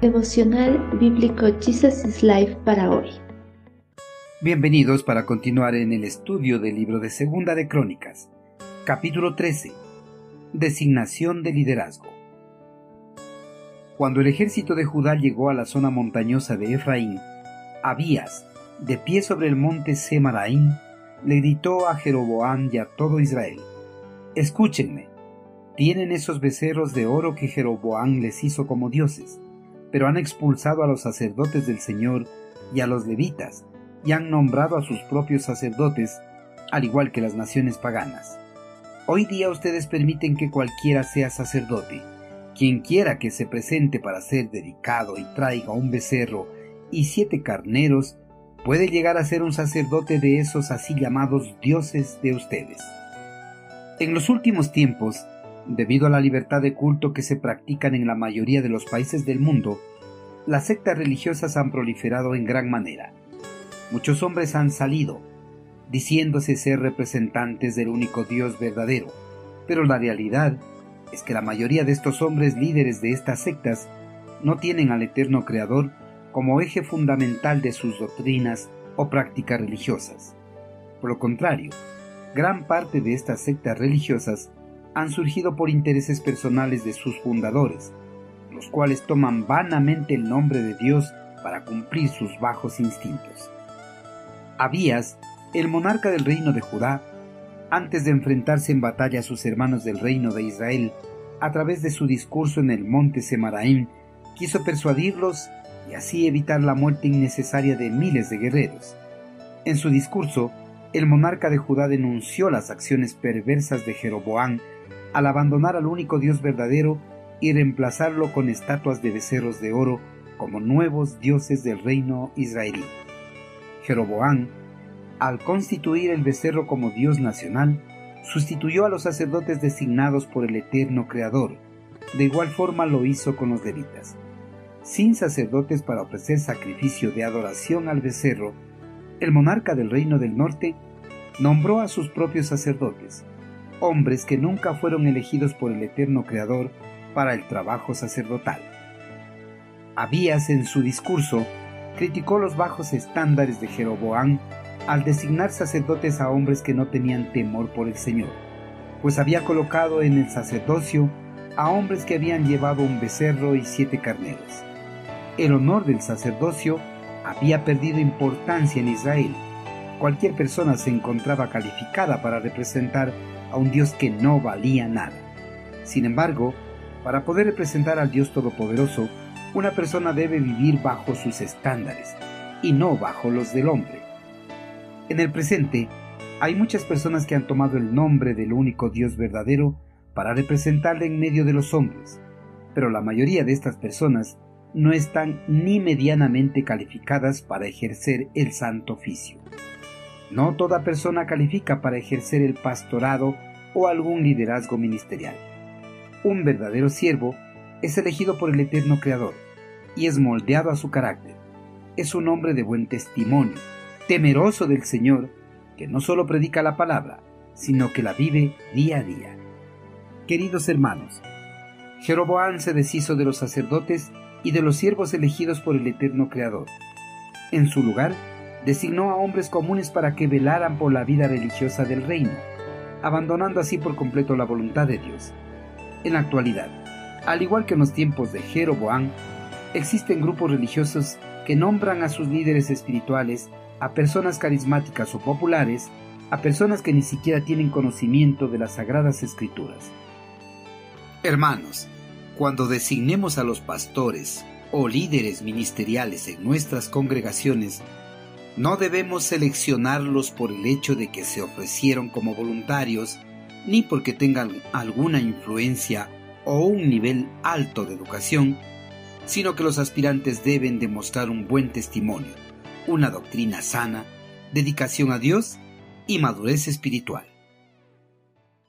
Devocional Bíblico Jesus is Life para hoy. Bienvenidos para continuar en el estudio del libro de Segunda de Crónicas, capítulo 13. Designación de liderazgo. Cuando el ejército de Judá llegó a la zona montañosa de Efraín, Abías, de pie sobre el monte Semaraín, le gritó a Jeroboam y a todo Israel: Escúchenme, tienen esos becerros de oro que Jeroboam les hizo como dioses pero han expulsado a los sacerdotes del Señor y a los levitas, y han nombrado a sus propios sacerdotes, al igual que las naciones paganas. Hoy día ustedes permiten que cualquiera sea sacerdote. Quien quiera que se presente para ser dedicado y traiga un becerro y siete carneros, puede llegar a ser un sacerdote de esos así llamados dioses de ustedes. En los últimos tiempos, Debido a la libertad de culto que se practican en la mayoría de los países del mundo, las sectas religiosas han proliferado en gran manera. Muchos hombres han salido, diciéndose ser representantes del único Dios verdadero, pero la realidad es que la mayoría de estos hombres líderes de estas sectas no tienen al eterno Creador como eje fundamental de sus doctrinas o prácticas religiosas. Por lo contrario, gran parte de estas sectas religiosas han surgido por intereses personales de sus fundadores, los cuales toman vanamente el nombre de Dios para cumplir sus bajos instintos. Abías, el monarca del reino de Judá, antes de enfrentarse en batalla a sus hermanos del reino de Israel, a través de su discurso en el monte Semaraim, quiso persuadirlos y así evitar la muerte innecesaria de miles de guerreros. En su discurso, el monarca de Judá denunció las acciones perversas de Jeroboam al abandonar al único Dios verdadero y reemplazarlo con estatuas de becerros de oro como nuevos dioses del reino israelí. Jeroboam, al constituir el becerro como Dios nacional, sustituyó a los sacerdotes designados por el eterno Creador. De igual forma lo hizo con los levitas. Sin sacerdotes para ofrecer sacrificio de adoración al becerro, el monarca del reino del norte nombró a sus propios sacerdotes, hombres que nunca fueron elegidos por el eterno Creador para el trabajo sacerdotal. Abías en su discurso criticó los bajos estándares de Jeroboam al designar sacerdotes a hombres que no tenían temor por el Señor, pues había colocado en el sacerdocio a hombres que habían llevado un becerro y siete carneros. El honor del sacerdocio había perdido importancia en Israel. Cualquier persona se encontraba calificada para representar a un Dios que no valía nada. Sin embargo, para poder representar al Dios Todopoderoso, una persona debe vivir bajo sus estándares y no bajo los del hombre. En el presente, hay muchas personas que han tomado el nombre del único Dios verdadero para representarle en medio de los hombres, pero la mayoría de estas personas no están ni medianamente calificadas para ejercer el santo oficio. No toda persona califica para ejercer el pastorado o algún liderazgo ministerial. Un verdadero siervo es elegido por el eterno Creador y es moldeado a su carácter. Es un hombre de buen testimonio, temeroso del Señor, que no solo predica la palabra, sino que la vive día a día. Queridos hermanos, Jeroboam se deshizo de los sacerdotes y de los siervos elegidos por el eterno Creador. En su lugar, designó a hombres comunes para que velaran por la vida religiosa del reino, abandonando así por completo la voluntad de Dios. En la actualidad, al igual que en los tiempos de Jeroboam, existen grupos religiosos que nombran a sus líderes espirituales a personas carismáticas o populares, a personas que ni siquiera tienen conocimiento de las sagradas escrituras. Hermanos, cuando designemos a los pastores o líderes ministeriales en nuestras congregaciones, no debemos seleccionarlos por el hecho de que se ofrecieron como voluntarios, ni porque tengan alguna influencia o un nivel alto de educación, sino que los aspirantes deben demostrar un buen testimonio, una doctrina sana, dedicación a Dios y madurez espiritual.